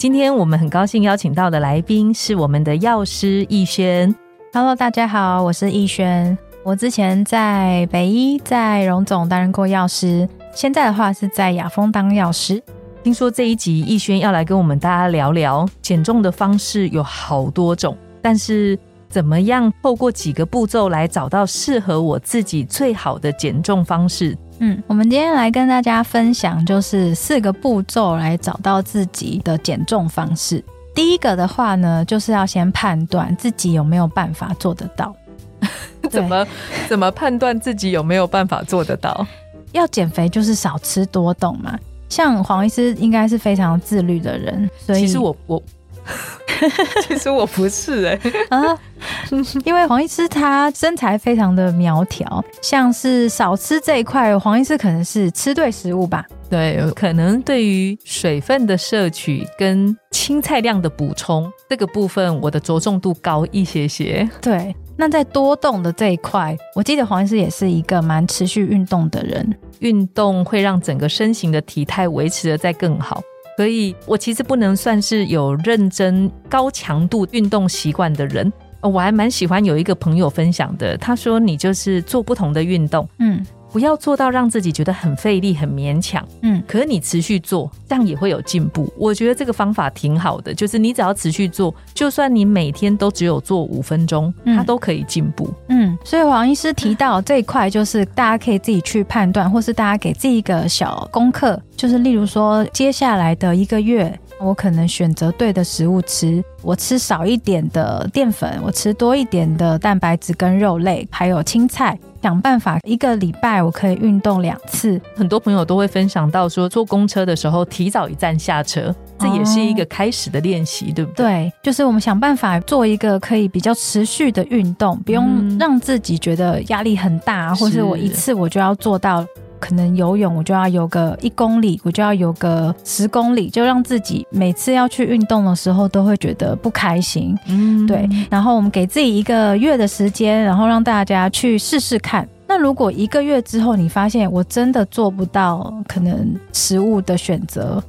今天我们很高兴邀请到的来宾是我们的药师逸轩。Hello，大家好，我是逸轩。我之前在北医在荣总担任过药师，现在的话是在雅风当药师。听说这一集逸轩要来跟我们大家聊聊减重的方式有好多种，但是怎么样透过几个步骤来找到适合我自己最好的减重方式？嗯，我们今天来跟大家分享，就是四个步骤来找到自己的减重方式。第一个的话呢，就是要先判断自己有没有办法做得到。怎么怎么判断自己有没有办法做得到？要减肥就是少吃多动嘛。像黄医师应该是非常自律的人，所以其实我我。其实我不是哎 啊，因为黄医师他身材非常的苗条，像是少吃这一块，黄医师可能是吃对食物吧？对，可能对于水分的摄取跟青菜量的补充这个部分，我的着重度高一些些。对，那在多动的这一块，我记得黄医师也是一个蛮持续运动的人，运动会让整个身形的体态维持的再更好。所以，我其实不能算是有认真高强度运动习惯的人。我还蛮喜欢有一个朋友分享的，他说：“你就是做不同的运动，嗯。”不要做到让自己觉得很费力、很勉强，嗯，可是你持续做，这样也会有进步。我觉得这个方法挺好的，就是你只要持续做，就算你每天都只有做五分钟，它都可以进步。嗯，所以王医师提到这一块，就是大家可以自己去判断，或是大家给自己一个小功课，就是例如说，接下来的一个月。我可能选择对的食物吃，我吃少一点的淀粉，我吃多一点的蛋白质跟肉类，还有青菜。想办法一个礼拜我可以运动两次。很多朋友都会分享到说，坐公车的时候提早一站下车，这也是一个开始的练习，对不对？对，就是我们想办法做一个可以比较持续的运动，不用让自己觉得压力很大，或是我一次我就要做到。可能游泳我就要游个一公里，我就要游个十公里，就让自己每次要去运动的时候都会觉得不开心。嗯，对。然后我们给自己一个月的时间，然后让大家去试试看。那如果一个月之后你发现我真的做不到，可能食物的选择，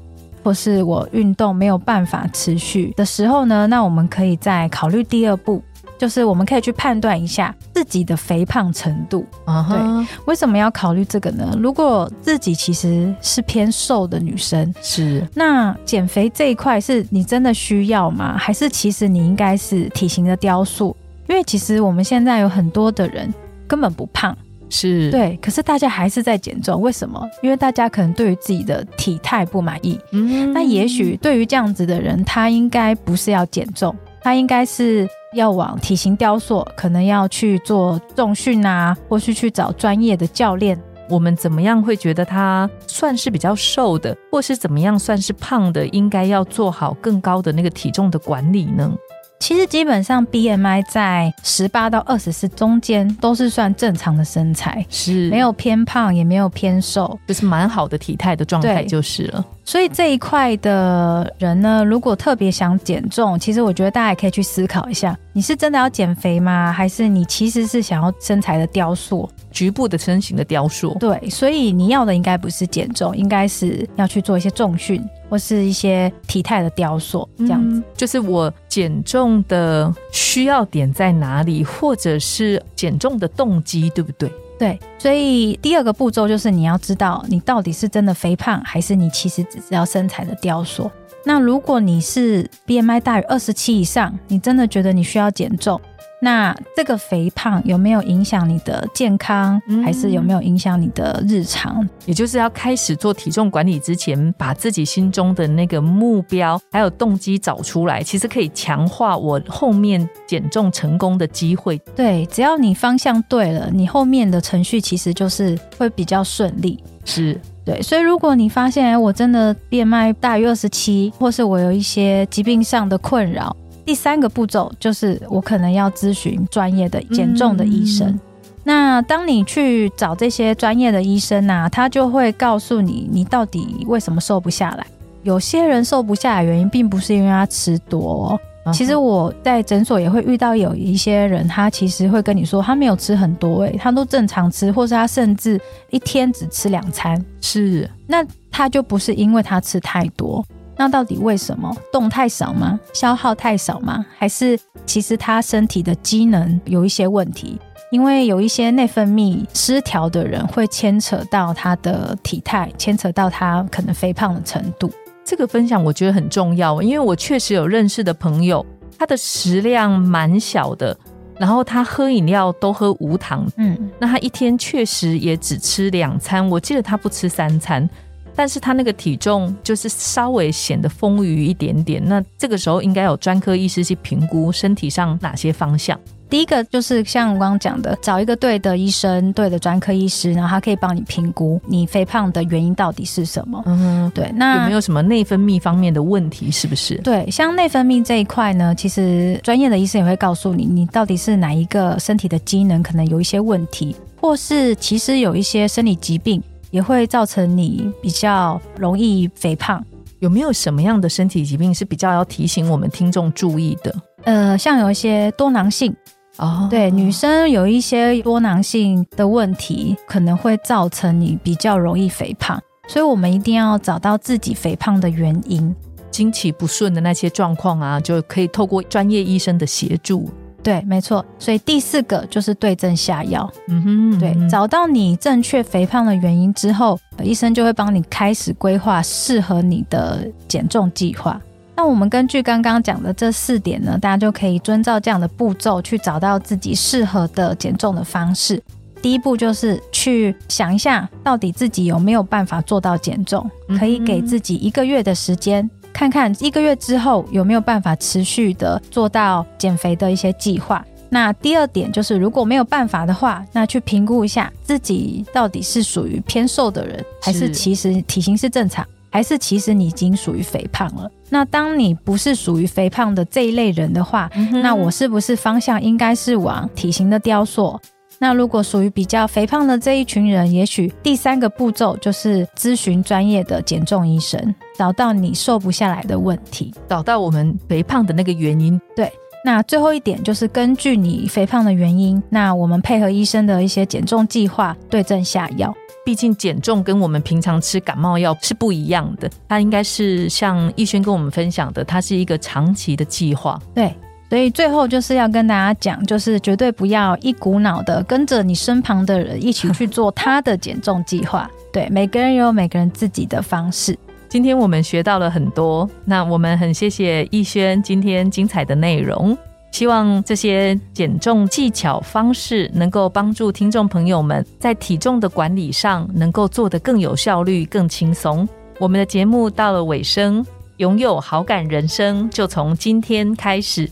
或是我运动没有办法持续的时候呢，那我们可以再考虑第二步。就是我们可以去判断一下自己的肥胖程度啊。对，为什么要考虑这个呢？如果自己其实是偏瘦的女生，是那减肥这一块是你真的需要吗？还是其实你应该是体型的雕塑？因为其实我们现在有很多的人根本不胖，是对，可是大家还是在减重，为什么？因为大家可能对于自己的体态不满意。嗯，那也许对于这样子的人，他应该不是要减重，他应该是。要往体型雕塑，可能要去做重训啊，或是去找专业的教练。我们怎么样会觉得他算是比较瘦的，或是怎么样算是胖的？应该要做好更高的那个体重的管理呢？其实基本上 BMI 在十八到二十四中间都是算正常的身材，是没有偏胖也没有偏瘦，就是蛮好的体态的状态就是了。所以这一块的人呢，如果特别想减重，其实我觉得大家也可以去思考一下：你是真的要减肥吗？还是你其实是想要身材的雕塑？局部的身形的雕塑？对，所以你要的应该不是减重，应该是要去做一些重训。或是一些体态的雕塑，这样子，就是我减重的需要点在哪里，或者是减重的动机，对不对？对，所以第二个步骤就是你要知道你到底是真的肥胖，还是你其实只是要身材的雕塑。那如果你是 BMI 大于二十七以上，你真的觉得你需要减重。那这个肥胖有没有影响你的健康，还是有没有影响你的日常？也就是要开始做体重管理之前，把自己心中的那个目标还有动机找出来，其实可以强化我后面减重成功的机会。对，只要你方向对了，你后面的程序其实就是会比较顺利。是对，所以如果你发现我真的变卖大于二十七，或是我有一些疾病上的困扰。第三个步骤就是我可能要咨询专业的减重的医生。那当你去找这些专业的医生啊，他就会告诉你，你到底为什么瘦不下来。有些人瘦不下来原因，并不是因为他吃多。其实我在诊所也会遇到有一些人，他其实会跟你说，他没有吃很多，诶，他都正常吃，或是他甚至一天只吃两餐。是，那他就不是因为他吃太多。那到底为什么？动太少吗？消耗太少吗？还是其实他身体的机能有一些问题？因为有一些内分泌失调的人，会牵扯到他的体态，牵扯到他可能肥胖的程度。这个分享我觉得很重要，因为我确实有认识的朋友，他的食量蛮小的，然后他喝饮料都喝无糖，嗯，那他一天确实也只吃两餐，我记得他不吃三餐，但是他那个体重就是稍微显得丰腴一点点，那这个时候应该有专科医师去评估身体上哪些方向。第一个就是像我刚刚讲的，找一个对的医生、对的专科医师，然后他可以帮你评估你肥胖的原因到底是什么。嗯，对。那有没有什么内分泌方面的问题？是不是？对，像内分泌这一块呢，其实专业的医生也会告诉你，你到底是哪一个身体的机能可能有一些问题，或是其实有一些生理疾病也会造成你比较容易肥胖。有没有什么样的身体疾病是比较要提醒我们听众注意的？呃，像有一些多囊性。哦，对，女生有一些多囊性的问题，可能会造成你比较容易肥胖，所以我们一定要找到自己肥胖的原因，经期不顺的那些状况啊，就可以透过专业医生的协助。对，没错。所以第四个就是对症下药。嗯哼，对，找到你正确肥胖的原因之后，医生就会帮你开始规划适合你的减重计划。那我们根据刚刚讲的这四点呢，大家就可以遵照这样的步骤去找到自己适合的减重的方式。第一步就是去想一下，到底自己有没有办法做到减重，可以给自己一个月的时间，看看一个月之后有没有办法持续的做到减肥的一些计划。那第二点就是，如果没有办法的话，那去评估一下自己到底是属于偏瘦的人，还是其实体型是正常。还是其实你已经属于肥胖了。那当你不是属于肥胖的这一类人的话，那我是不是方向应该是往体型的雕塑？那如果属于比较肥胖的这一群人，也许第三个步骤就是咨询专业的减重医生，找到你瘦不下来的问题，找到我们肥胖的那个原因。对。那最后一点就是根据你肥胖的原因，那我们配合医生的一些减重计划，对症下药。毕竟减重跟我们平常吃感冒药是不一样的，它应该是像逸轩跟我们分享的，它是一个长期的计划。对，所以最后就是要跟大家讲，就是绝对不要一股脑的跟着你身旁的人一起去做他的减重计划。对，每个人有每个人自己的方式。今天我们学到了很多，那我们很谢谢逸轩今天精彩的内容。希望这些减重技巧方式能够帮助听众朋友们在体重的管理上能够做得更有效率、更轻松。我们的节目到了尾声，拥有好感人生就从今天开始。